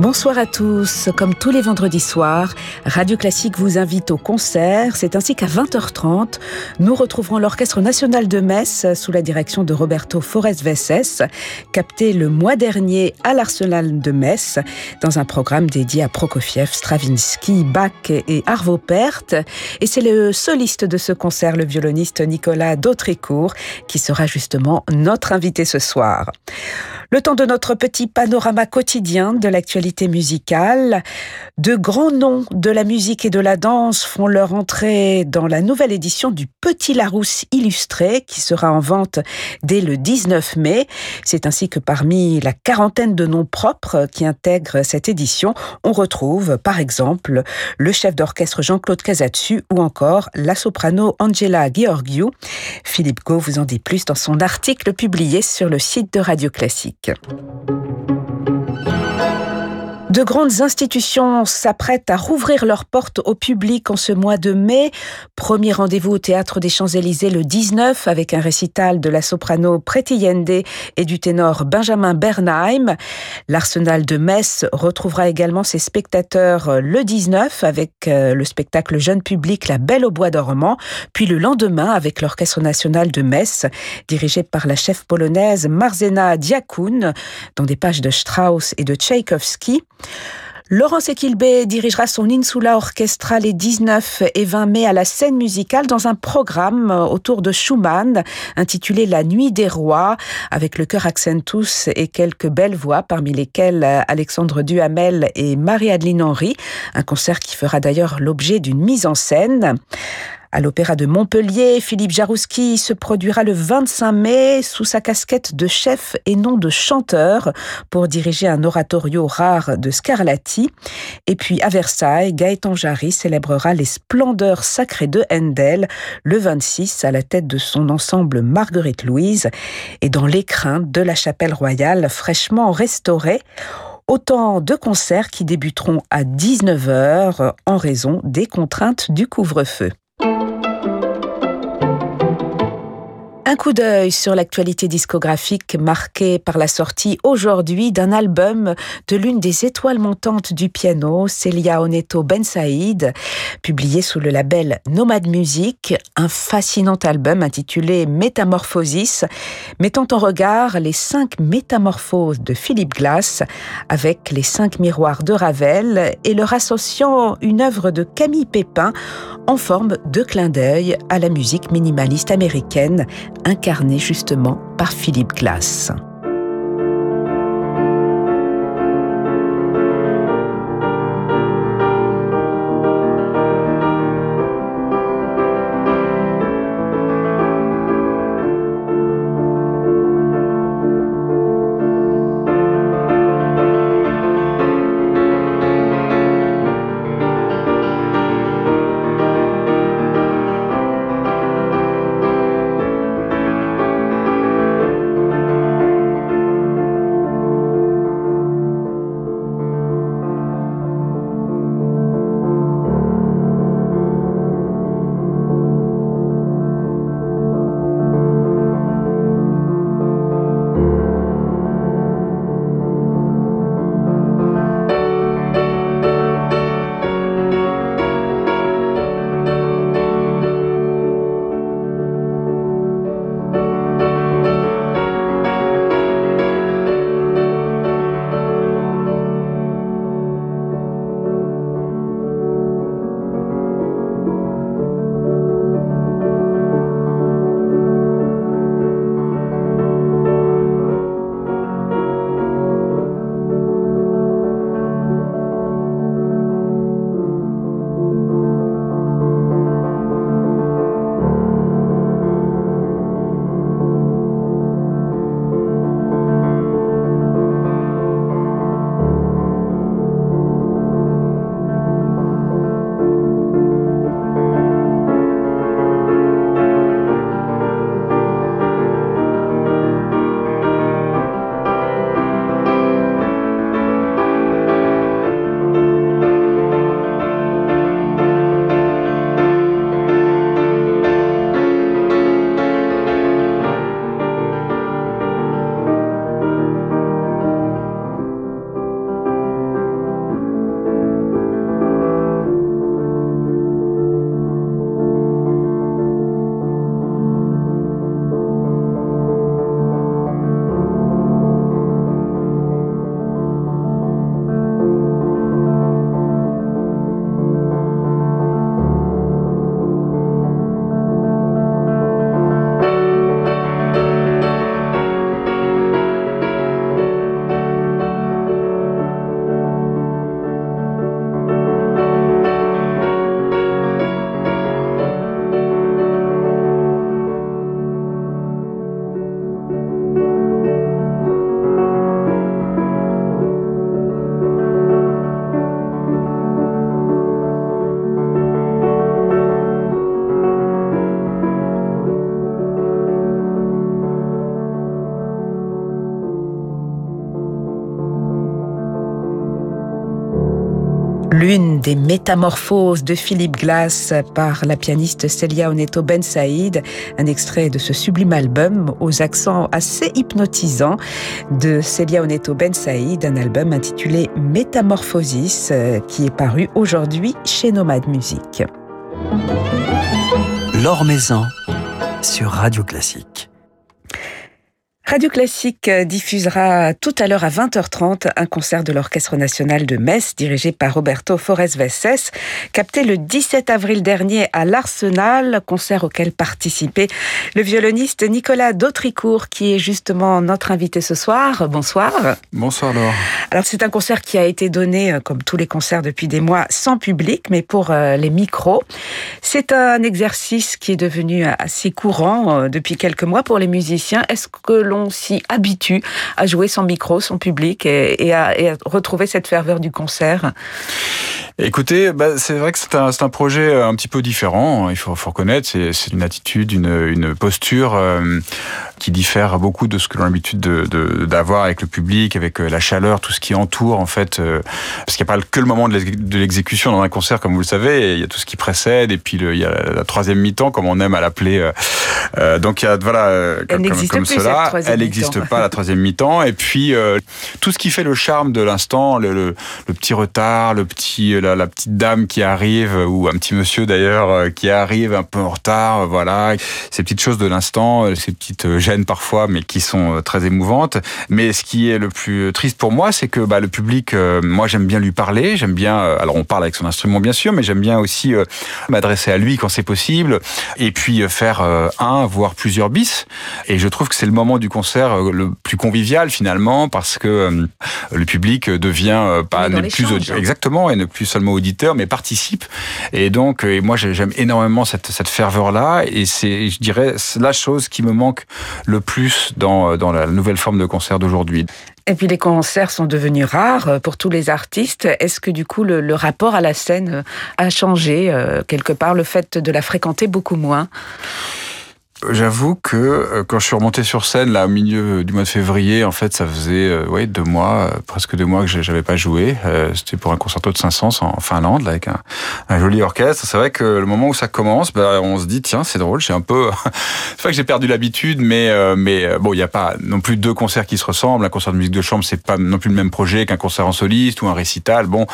Bonsoir à tous. Comme tous les vendredis soirs, Radio Classique vous invite au concert. C'est ainsi qu'à 20h30, nous retrouverons l'Orchestre national de Metz sous la direction de Roberto Forest Vesses, capté le mois dernier à l'Arsenal de Metz dans un programme dédié à Prokofiev, Stravinsky, Bach et Arvo Pärt. Et c'est le soliste de ce concert, le violoniste Nicolas Dautrécourt, qui sera justement notre invité ce soir. Le temps de notre petit panorama quotidien de l'actualité musicale. De grands noms de la musique et de la danse font leur entrée dans la nouvelle édition du Petit Larousse illustré qui sera en vente dès le 19 mai. C'est ainsi que parmi la quarantaine de noms propres qui intègrent cette édition, on retrouve par exemple le chef d'orchestre Jean-Claude Casatsu ou encore la soprano Angela Georgiou. Philippe Gau vous en dit plus dans son article publié sur le site de Radio Classique. De grandes institutions s'apprêtent à rouvrir leurs portes au public en ce mois de mai. Premier rendez-vous au Théâtre des Champs-Élysées le 19 avec un récital de la soprano Preti Yende et du ténor Benjamin Bernheim. L'Arsenal de Metz retrouvera également ses spectateurs le 19 avec euh, le spectacle jeune public La Belle au Bois dormant, puis le lendemain avec l'Orchestre national de Metz dirigé par la chef polonaise Marzena Diakoun dans des pages de Strauss et de Tchaïkovski. Laurence Equilbé dirigera son Insula Orchestra les 19 et 20 mai à la scène musicale dans un programme autour de Schumann intitulé La Nuit des Rois avec le chœur Accentus et quelques belles voix parmi lesquelles Alexandre Duhamel et Marie-Adeline Henry, un concert qui fera d'ailleurs l'objet d'une mise en scène. À l'Opéra de Montpellier, Philippe Jarouski se produira le 25 mai sous sa casquette de chef et non de chanteur pour diriger un oratorio rare de Scarlatti. Et puis à Versailles, Gaëtan Jarry célébrera les splendeurs sacrées de Handel le 26 à la tête de son ensemble Marguerite Louise et dans l'écrin de la chapelle royale fraîchement restaurée. Autant de concerts qui débuteront à 19h en raison des contraintes du couvre-feu. Un coup d'œil sur l'actualité discographique marquée par la sortie aujourd'hui d'un album de l'une des étoiles montantes du piano, Celia Oneto Ben Saïd, publié sous le label Nomad Music, un fascinant album intitulé Métamorphosis, mettant en regard les cinq métamorphoses de Philippe Glass avec les cinq miroirs de Ravel et leur associant une œuvre de Camille Pépin en forme de clin d'œil à la musique minimaliste américaine incarné justement par Philippe Glass. Des métamorphoses de Philippe Glass par la pianiste Celia Oneto Ben Saïd, un extrait de ce sublime album aux accents assez hypnotisants de Celia Oneto Ben Saïd, un album intitulé Métamorphosis euh, qui est paru aujourd'hui chez Nomade Maison sur Radio Classique. Radio Classique diffusera tout à l'heure à 20h30 un concert de l'Orchestre national de Metz dirigé par Roberto Forest Vesses, capté le 17 avril dernier à l'Arsenal, concert auquel participait le violoniste Nicolas Dautricourt qui est justement notre invité ce soir. Bonsoir. Bonsoir Laure. Alors c'est un concert qui a été donné, euh, comme tous les concerts depuis des mois, sans public, mais pour euh, les micros. C'est un exercice qui est devenu assez courant euh, depuis quelques mois pour les musiciens. Est-ce que l'on s'y habitue à jouer sans micro, sans public et, à, retrouver cette ferveur du concert. Écoutez, bah, c'est vrai que c'est un, projet un petit peu différent, il faut, faut reconnaître, c'est une attitude, une, posture euh, qui diffère beaucoup de ce que l'on a l'habitude d'avoir avec le public, avec euh, la chaleur, tout ce qui entoure en fait, euh, parce qu'il n'y a pas que le moment de l'exécution dans un concert, comme vous le savez, il y a tout ce qui précède, et puis il y a la troisième mi-temps, comme on aime à l'appeler. donc il y a voilà, comme, comme cela elle n'existe pas la troisième mi-temps. Et puis euh, tout ce qui fait le charme de l'instant, le, petit retard, le petit, la, petite dame qui arrive ou un petit monsieur d'ailleurs euh, qui arrive un peu en retard, voilà, ces petites choses de l'instant, euh, ces petites parfois, mais qui sont très émouvantes. Mais ce qui est le plus triste pour moi, c'est que bah, le public, moi j'aime bien lui parler, j'aime bien, alors on parle avec son instrument bien sûr, mais j'aime bien aussi m'adresser à lui quand c'est possible, et puis faire un voire plusieurs bis. Et je trouve que c'est le moment du concert euh, le plus convivial finalement parce que euh, le public devient euh, pas ne plus exactement et ne plus seulement auditeur mais participe. Et donc et moi j'aime énormément cette, cette ferveur là et c'est je dirais la chose qui me manque le plus dans, dans la nouvelle forme de concert d'aujourd'hui. Et puis les concerts sont devenus rares pour tous les artistes. Est-ce que du coup le, le, rapport à la scène a changé quelque part, le fait de la fréquenter beaucoup moins? J'avoue que euh, quand je suis remonté sur scène là au milieu du mois de février, en fait, ça faisait euh, ouais, deux mois, euh, presque deux mois que j'avais pas joué. C'était pour un concerto de 500 en Finlande là, avec un, un joli orchestre. C'est vrai que le moment où ça commence, bah, on se dit tiens c'est drôle, j'ai un peu, c'est vrai que j'ai perdu l'habitude, mais mais bon il n'y a pas non plus deux concerts qui se ressemblent. Un concert de musique de chambre c'est pas non plus le même projet qu'un concert en soliste ou un récital. Bon,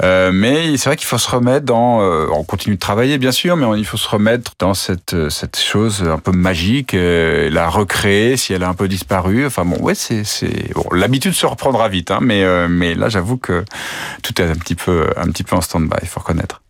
mais c'est vrai qu'il faut se remettre dans, on continue de travailler bien sûr, mais il faut se remettre dans cette cette chose un peu magique, euh, la recréer si elle a un peu disparu. Enfin bon, ouais, c'est bon, l'habitude se reprendra vite, hein, mais euh, mais là j'avoue que tout est un petit peu un petit peu en stand-by, il faut reconnaître.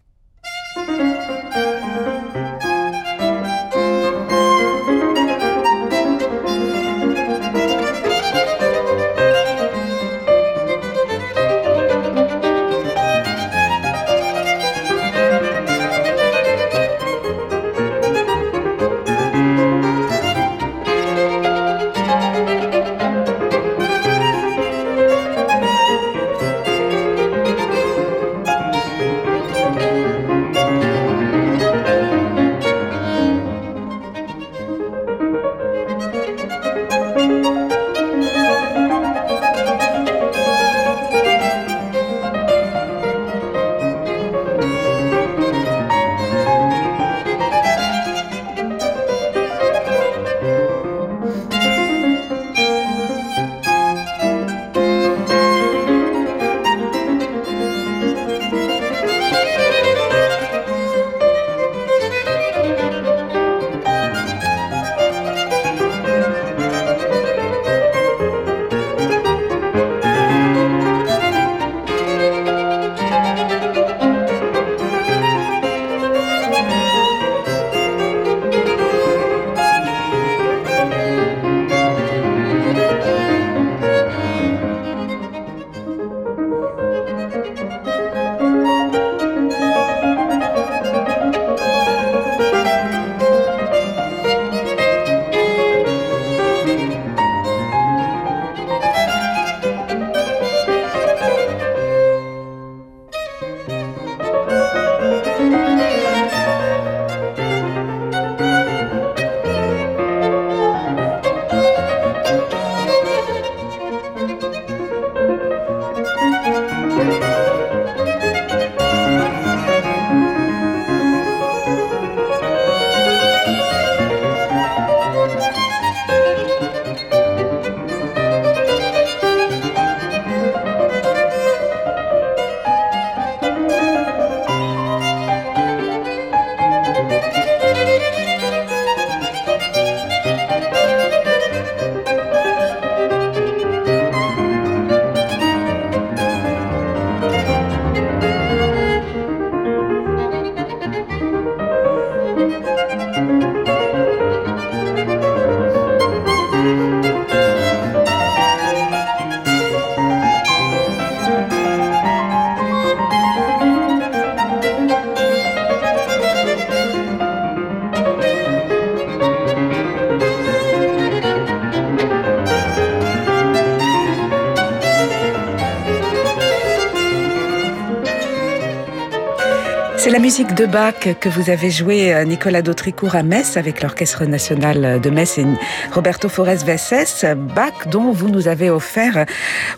C'est la musique de Bach que vous avez jouée, euh, Nicolas Dautricourt, à Metz, avec l'Orchestre National de Metz et Roberto Forest Vesses. Bach, dont vous nous avez offert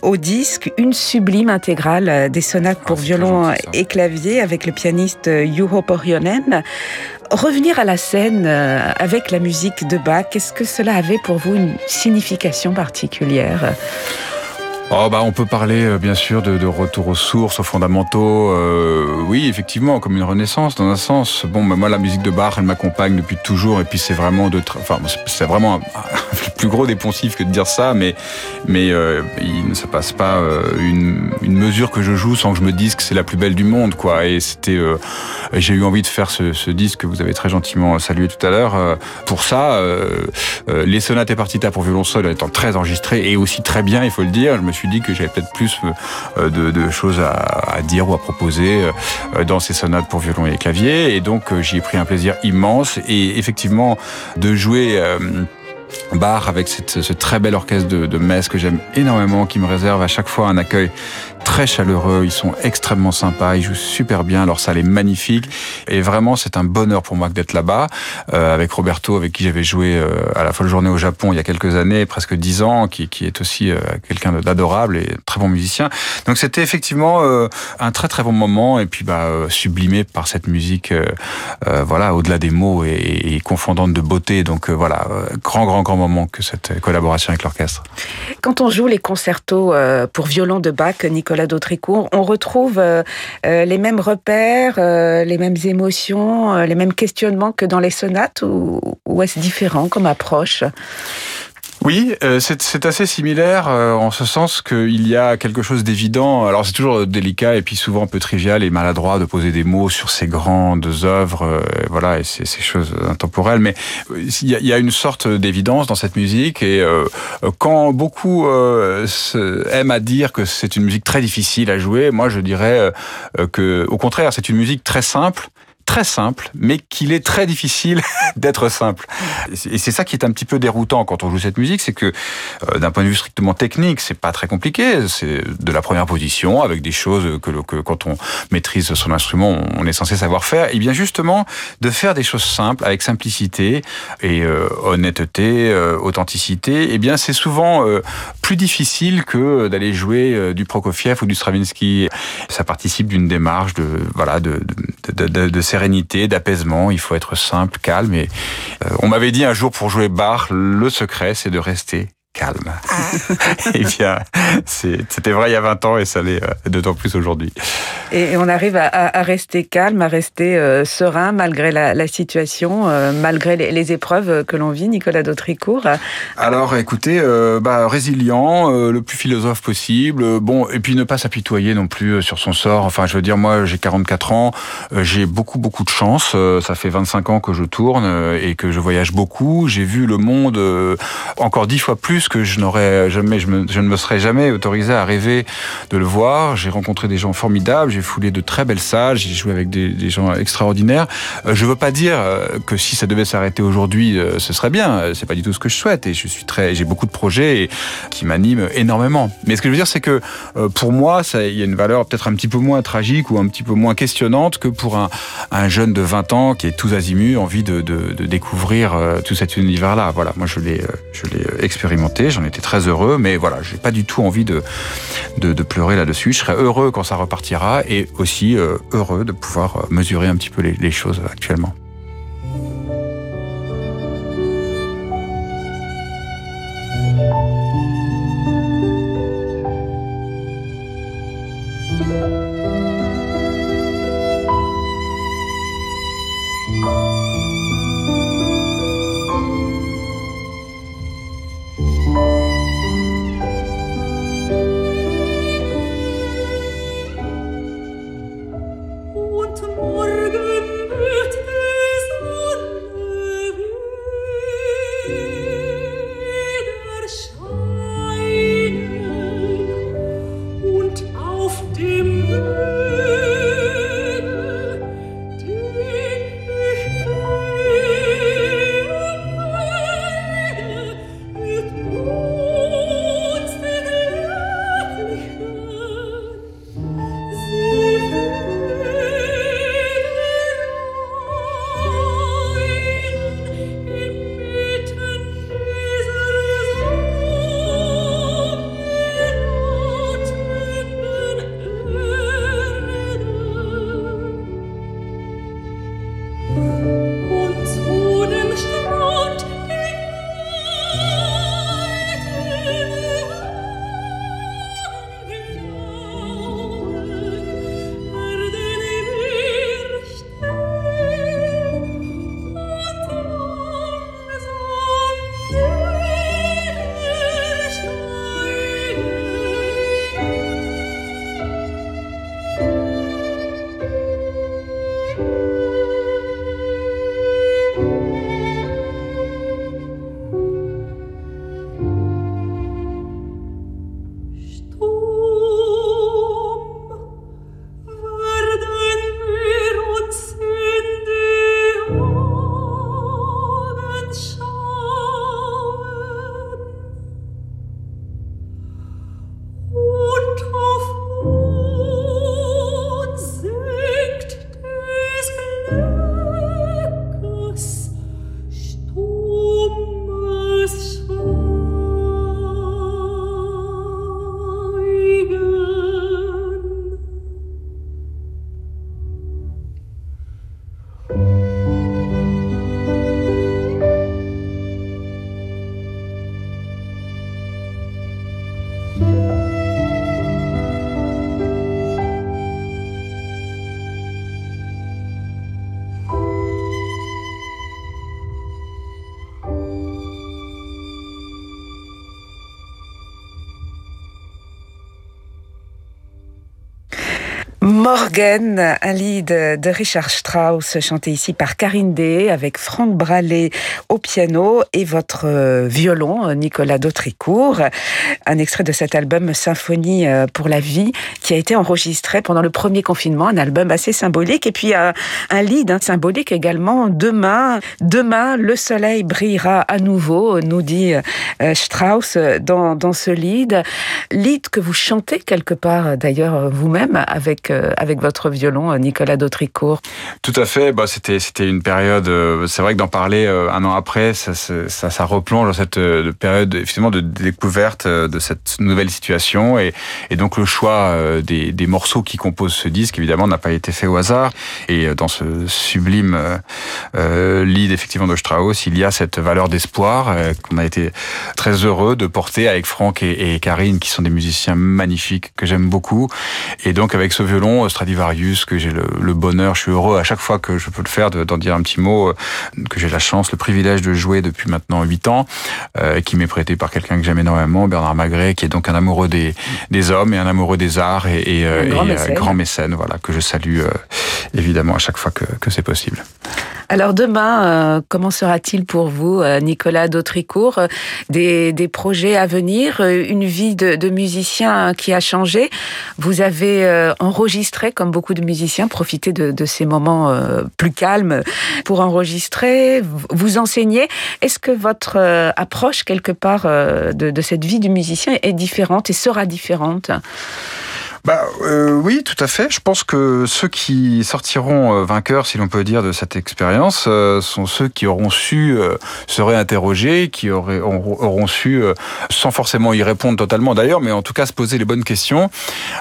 au disque une sublime intégrale des sonates pour ah, violon et clavier avec le pianiste Juho Porjonen. Revenir à la scène euh, avec la musique de Bach, est-ce que cela avait pour vous une signification particulière? Oh bah on peut parler euh, bien sûr de, retour aux sources, aux fondamentaux. Euh, oui, effectivement, comme une renaissance dans un sens. Bon, bah, moi la musique de Bach, elle m'accompagne depuis toujours, et puis c'est vraiment de, enfin c'est vraiment le plus gros des que de dire ça, mais mais euh, il ne se passe pas euh, une, mesure que je joue sans que je me dise que c'est la plus belle du monde, quoi. Et c'était, j'ai eu envie de faire ce, disque que vous avez très gentiment salué tout à l'heure. pour ça, les sonates et partitas pour violon seul étant très enregistrées et aussi très bien, il faut le dire. Suis dit que j'avais peut-être plus euh, de, choses à, dire ou à proposer euh, dans ces sonates pour violon et clavier. Et donc euh, j'y ai pris un plaisir immense. Et effectivement, de jouer Bar avec ce très bel orchestre de Metz que j'aime énormément, qui me réserve à chaque fois un accueil très chaleureux, ils sont extrêmement sympas, ils jouent super bien, leur salle est magnifique et vraiment c'est un bonheur pour moi d'être là-bas euh, avec Roberto avec qui j'avais joué euh, à la folle journée au Japon il y a quelques années, presque dix ans, qui, qui est aussi euh, quelqu'un d'adorable et très bon musicien. Donc c'était effectivement un très très bon moment et puis bah sublimé par cette musique voilà au-delà des mots et, et, confondante de beauté. Donc voilà, grand grand grand moment que cette collaboration avec l'orchestre. Quand on joue les concertos pour violon de Bach, Nicolas Nicolas Dautricourt, on retrouve euh, euh, les mêmes repères, euh, les mêmes émotions, les mêmes questionnements que dans les sonates ou, ou est-ce différent comme approche? Oui, euh, c'est assez similaire euh, en ce sens qu'il y a quelque chose d'évident. Alors c'est toujours délicat et puis souvent un peu trivial et maladroit de poser des mots sur ces grandes œuvres, euh, voilà, et ces, ces choses intemporelles. Mais il y, a, une sorte d'évidence dans cette musique et quand beaucoup aiment à dire que c'est une musique très difficile à jouer, moi je dirais que au contraire c'est une musique très simple très simple, mais qu'il est très difficile d'être simple. Et c'est ça qui est un petit peu déroutant quand on joue cette musique, c'est que euh, d'un point de vue strictement technique, c'est pas très compliqué. C'est de la première position avec des choses que, quand on maîtrise son instrument, on est censé savoir faire. Et bien justement, de faire des choses simples avec simplicité et euh, honnêteté, euh, authenticité, et eh bien c'est souvent plus difficile que d'aller jouer du Prokofiev ou du Stravinsky. Ça participe d'une démarche de voilà de, de, de, de d'apaisement. Il faut être simple, calme. Et euh, on m'avait dit un jour pour jouer Bach, le secret, c'est de rester calme. Ah. et bien, c'était vrai il y a 20 ans et ça l'est euh, d'autant plus aujourd'hui. Et on arrive à, rester calme, à rester euh, serein malgré la, situation, euh, malgré les, épreuves que l'on vit, Nicolas Dautricourt. Alors, écoutez, bah, résilient, le plus philosophe possible. Bon, et puis ne pas s'apitoyer non plus sur son sort. Enfin, je veux dire, moi, j'ai 44 ans, j'ai beaucoup, beaucoup de chance. ça fait 25 ans que je tourne et que je voyage beaucoup. J'ai vu le monde encore dix fois plus que je n'aurais jamais, je, ne me serais jamais autorisé à rêver de le voir. J'ai rencontré des gens formidables, j'ai foulé de très belles salles, j'ai joué avec des, gens extraordinaires. Euh, je veux pas dire euh, que si ça devait s'arrêter aujourd'hui, euh, ce serait bien. C'est pas du tout ce que je souhaite et je suis très, j'ai beaucoup de projets qui m'animent énormément. Mais ce que je veux dire, c'est que pour moi, il y a une valeur peut-être un petit peu moins tragique ou un petit peu moins questionnante que pour un, un jeune de 20 ans qui est tous azimuts, envie de, de, de découvrir tout cet univers-là. Voilà, moi je l'ai, je l'ai expérimenté j'en étais très heureux, mais voilà, j'ai pas du tout envie de, de, pleurer là-dessus. Je serai heureux quand ça repartira et aussi euh, heureux de pouvoir euh, mesurer un petit peu les choses actuellement. Un lead de Richard Strauss, chanté ici par Karine Day, avec Franck Bralet au piano et votre euh, violon, Nicolas Dautricourt. Un extrait de cet album Symphonie euh, pour la vie, qui a été enregistré pendant le premier confinement, un album assez symbolique. Et puis un, lead hein, symbolique également, Demain, demain, le soleil brillera à nouveau, nous dit euh, Strauss dans, dans ce lead. Lead que vous chantez quelque part d'ailleurs vous-même avec euh, avec votre violon, euh, Nicolas Dautricourt. Tout à fait. Bah, c'était c'était une période. Euh, c'est vrai que d'en parler un an après, ça, replonge dans cette période effectivement de découverte de cette nouvelle situation et, donc le choix des, morceaux qui composent ce disque évidemment n'a pas été fait au hasard et dans ce sublime euh, lead effectivement de Strauss, il y a cette valeur d'espoir qu'on a été très heureux de porter avec Franck et, Karine qui sont des musiciens magnifiques que j'aime beaucoup et donc avec ce violon Stradivarius, que j'ai le, bonheur, je suis heureux à chaque fois que je peux le faire d'en dire un petit mot, euh, que j'ai la chance, le privilège de jouer depuis maintenant huit ans, euh, qui m'est prêté par quelqu'un que j'aime énormément, Bernard Magret, qui est donc un amoureux des, des hommes et un amoureux des arts et, et, euh, un grand, mécène. voilà, que je salue évidemment à chaque fois que, que c'est possible. Alors demain, comment sera-t-il pour vous, Nicolas Dautricourt des, des, projets à venir, une vie de, de, musicien qui a changé? Vous avez enregistré comme beaucoup de musiciens, profiter de, ces moments euh, plus calmes pour enregistrer, vous enseigner. Est-ce que votre euh, approche, quelque part, euh, de cette vie du musicien est différente et sera différente? Bah euh, oui, tout à fait. Je pense que ceux qui sortiront euh, vainqueurs, si l'on peut dire, de cette expérience, euh, sont ceux qui auront su se réinterroger, qui auraient, auront, su, sans forcément y répondre totalement d'ailleurs, mais en tout cas se poser les bonnes questions.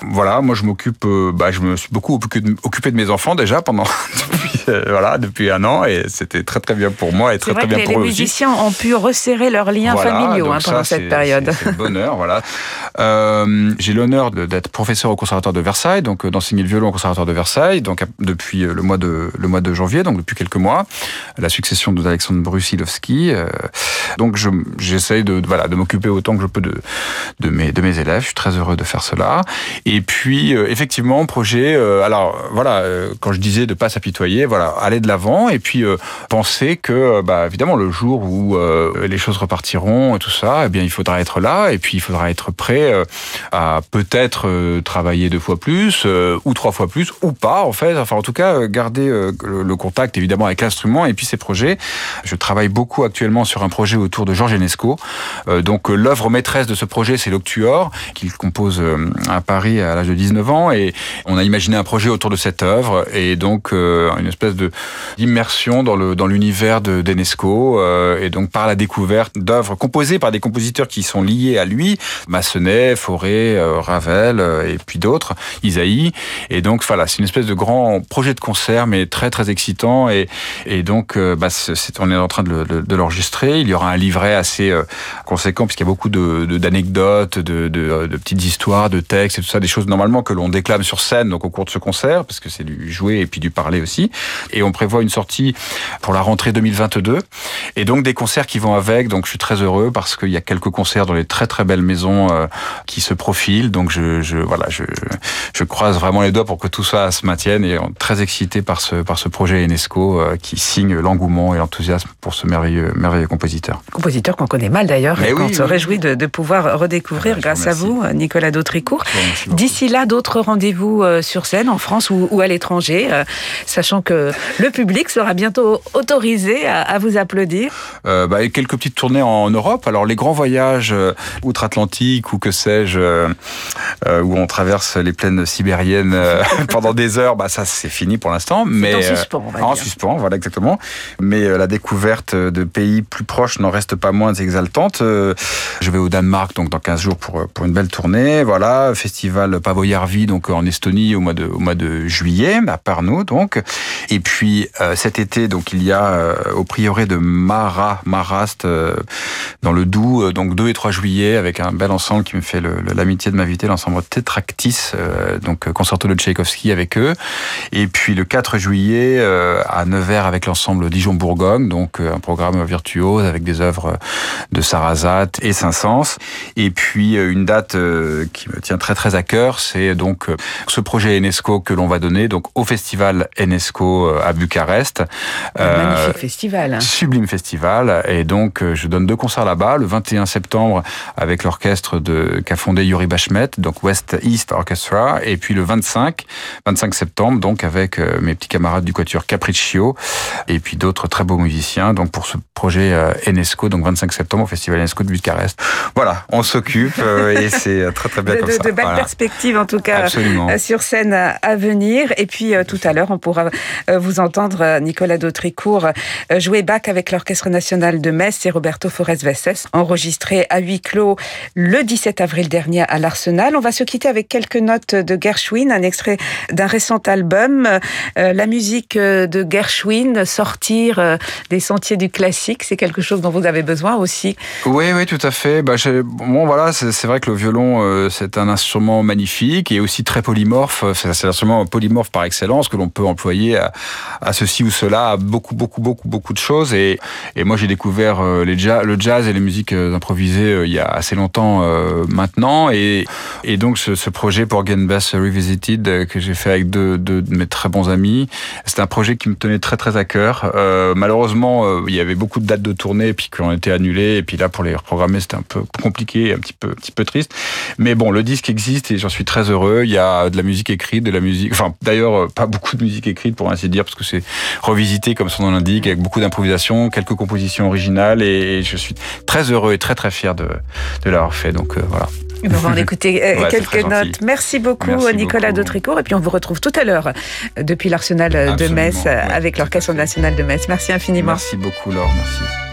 Voilà, moi je m'occupe, bah, je me suis beaucoup occupé de mes enfants déjà pendant depuis, voilà depuis un an et c'était très très bien pour moi et très très bien pour eux. Les musiciens ont pu resserrer leurs liens familiaux hein, pendant cette période. C'est bonheur, voilà. J'ai l'honneur d'être professeur au conservatoire de Versailles, donc euh, d'enseigner le violon au conservatoire de Versailles, donc depuis euh, le mois de le mois de janvier, donc depuis quelques mois, la succession d'Alexandre Brusilowski. Euh, donc j'essaye de voilà de m'occuper autant que je peux de de mes de mes élèves. Je suis très heureux de faire cela. Et puis effectivement projet. alors voilà, quand je disais de pas s'apitoyer, voilà, aller de l'avant et puis penser que bah évidemment le jour où les choses repartiront et tout ça, eh bien il faudra être là et puis il faudra être prêt à peut-être travailler travailler deux fois plus euh, ou trois fois plus ou pas en fait. Enfin en tout cas euh, garder euh, le, contact évidemment avec l'instrument et puis ses projets. Je travaille beaucoup actuellement sur un projet autour de Georges Enesco. donc l'œuvre maîtresse de ce projet c'est l'Octuor qu'il compose à Paris à l'âge de 19 ans et on a imaginé un projet autour de cette œuvre et donc une espèce de d'immersion dans le dans l'univers de d'Enesco et donc par la découverte d'œuvres composées par des compositeurs qui sont liés à lui, Massenet, Fauré, Ravel et puis d'autres, Isaïe. Et donc voilà, c'est une espèce de grand projet de concert, mais très très excitant. Et, et donc, euh, bah, on est en train de, l'enregistrer. Il y aura un livret assez euh, conséquent puisqu'il y a beaucoup d'anecdotes, de, de, petites histoires, de textes et tout ça, des choses normalement que l'on déclame sur scène donc au cours de ce concert, parce que c'est du jouer et puis du parler aussi. Et on prévoit une sortie pour la rentrée 2022. Et donc des concerts qui vont avec. Donc je suis très heureux parce qu'il y a quelques concerts dans les très très belles maisons euh, qui se profilent. Donc je voilà, je, je, croise vraiment les doigts pour que tout ça se maintienne et très excité par ce, par ce projet UNESCO euh, qui signe l'engouement et l'enthousiasme pour ce merveilleux, merveilleux compositeur. Compositeur qu'on connaît mal d'ailleurs et qu'on se réjouit de, de, pouvoir redécouvrir ah, grâce à vous, Nicolas Dautricourt. D'ici là, d'autres rendez-vous euh, sur scène en France ou, ou à l'étranger, euh, sachant que le public sera bientôt autorisé à, à vous applaudir. Euh, bah, et quelques petites tournées en Europe. Alors les grands voyages outre-Atlantique ou que sais-je, où on traverse les plaines sibériennes euh, pendant des heures, bah ça c'est fini pour l'instant. Mais en euh, suspens, en suspens, voilà exactement. Mais euh, la découverte de pays plus proches n'en reste pas moins exaltante. Je vais au Danemark donc dans 15 jours pour pour une belle tournée. Voilà, festival Pavoyarvi donc en Estonie au mois de au mois de juillet à Parno donc. Et puis cet été, donc il y a au prieuré de Mara, Marast, dans le Doubs, donc 2 et 3 juillet, avec un bel ensemble qui me fait l'amitié de m'inviter, l'ensemble Tetractis, donc concerto de Tchaïkovski avec eux. Et puis le 4 juillet à Nevers avec l'ensemble Dijon-Bourgogne, donc un programme virtuose avec des œuvres de Sarrazat et Saint-Saëns. Et puis une date qui me tient très très à cœur, c'est donc ce projet Enesco que l'on va donner donc au festival Enesco euh, à Bucarest. Un magnifique euh, festival. Sublime festival. Et donc, euh, je donne deux concerts là-bas. Le 21 septembre avec l'orchestre de qu'a fondé Yuri Bashmet, donc West East Orchestra. Et puis le 25, 25 septembre, donc avec mes petits camarades du quatuor Capriccio et puis d'autres très beaux musiciens. Donc pour ce projet Enesco, donc 25 septembre au festival Enesco de Bucarest. Voilà, on s'occupe et c'est très très bien de, comme de, ça. De belles perspectives en tout cas Absolument. sur scène à venir. Et puis tout à l'heure, on pourra vous entendre Nicolas Dautricourt jouer Bach avec l'Orchestre national de Metz et Roberto Forest Vesses, enregistré à huis clos le 17 avril dernier à l'Arsenal. On va se quitter avec quelques notes de Gershwin, un extrait d'un récent album. La musique de Gershwin, sortir des sentiers du classique, c'est quelque chose dont vous avez besoin aussi. Oui, oui, tout à fait. Bah, bon, voilà, c'est vrai que le violon, c'est un instrument magnifique et aussi très polymorphe. C'est un instrument polymorphe par excellence que l'on peut employer à, ceci ou cela, à beaucoup, beaucoup, beaucoup, beaucoup de choses. Et, moi, j'ai découvert le jazz et les musiques improvisées il y a assez longtemps maintenant. Et, et donc, ce, ce projet pour Again Bass Revisited que j'ai fait avec deux, de mes très bons amis, c'est un projet qui me tenait très, très à cœur. Euh, malheureusement, il y avait beaucoup de dates de tournée puis qui ont été annulées. Et puis là, pour les reprogrammer, c'était un peu compliqué, un petit peu, un petit peu triste. Mais bon, le disque existe et j'en suis très heureux. Il y a de la musique écrite, de la musique, enfin, d'ailleurs, pas beaucoup de musique écrite pour ainsi dire, parce que c'est revisité comme son nom l'indique, avec beaucoup d'improvisation, quelques compositions originales, et je suis très heureux et très très fier de, de l'avoir fait. Donc euh, voilà. On va en écouter ouais, quelques notes. Merci beaucoup Merci Nicolas beaucoup. Dautricourt, et puis on vous retrouve tout à l'heure depuis l'Arsenal de Absolument, Metz ouais, avec l'Orchestre national de Metz. Merci infiniment. Merci beaucoup Laure, merci.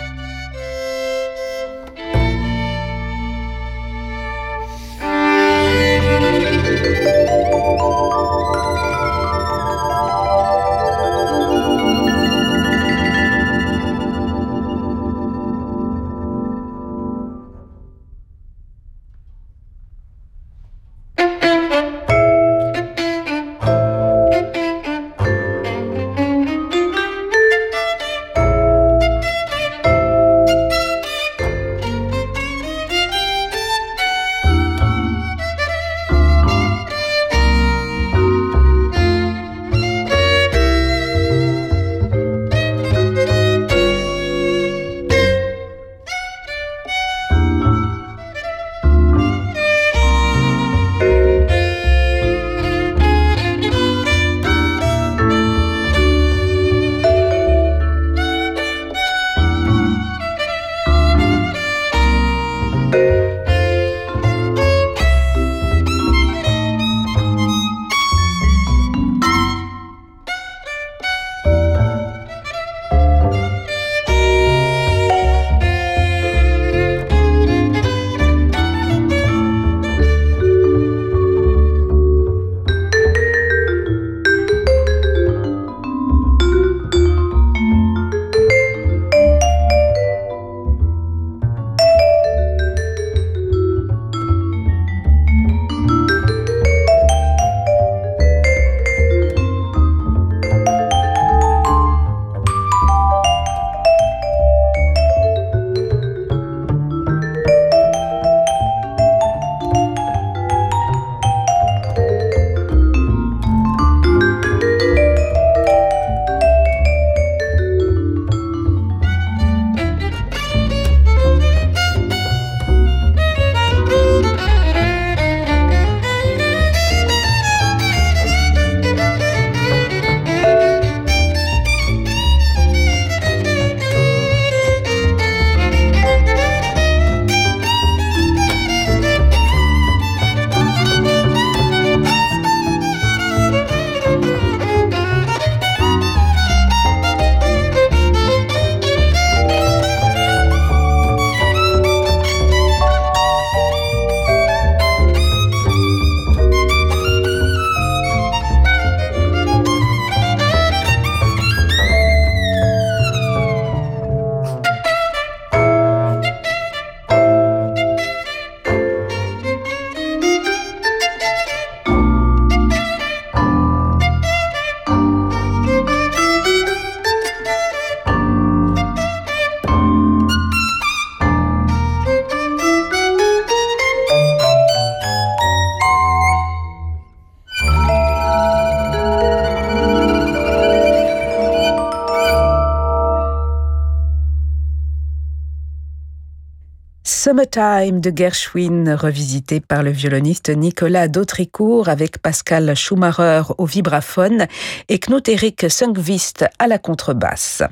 Summertime de Gershwin, revisité par le violoniste Nicolas Dautricourt avec Pascal Schumacher au vibraphone et Knut Erik Sungvist à la contrebasse.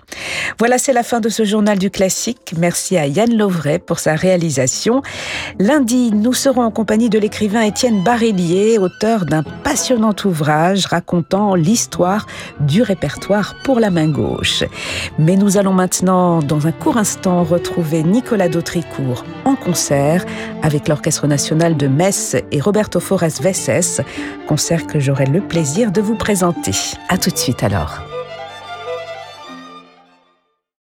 Voilà, c'est la fin de ce journal du classique. Merci à Yann Lovray pour sa réalisation. Lundi, nous serons en compagnie de l'écrivain Étienne Barillier, auteur d'un passionnant ouvrage racontant l'histoire du répertoire pour la main gauche. Mais nous allons maintenant, dans un court instant, retrouver Nicolas Dautricourt en concert avec l'Orchestre national de Metz et Roberto Forest Vesses, concert que j'aurai le plaisir de vous présenter. À tout de suite alors.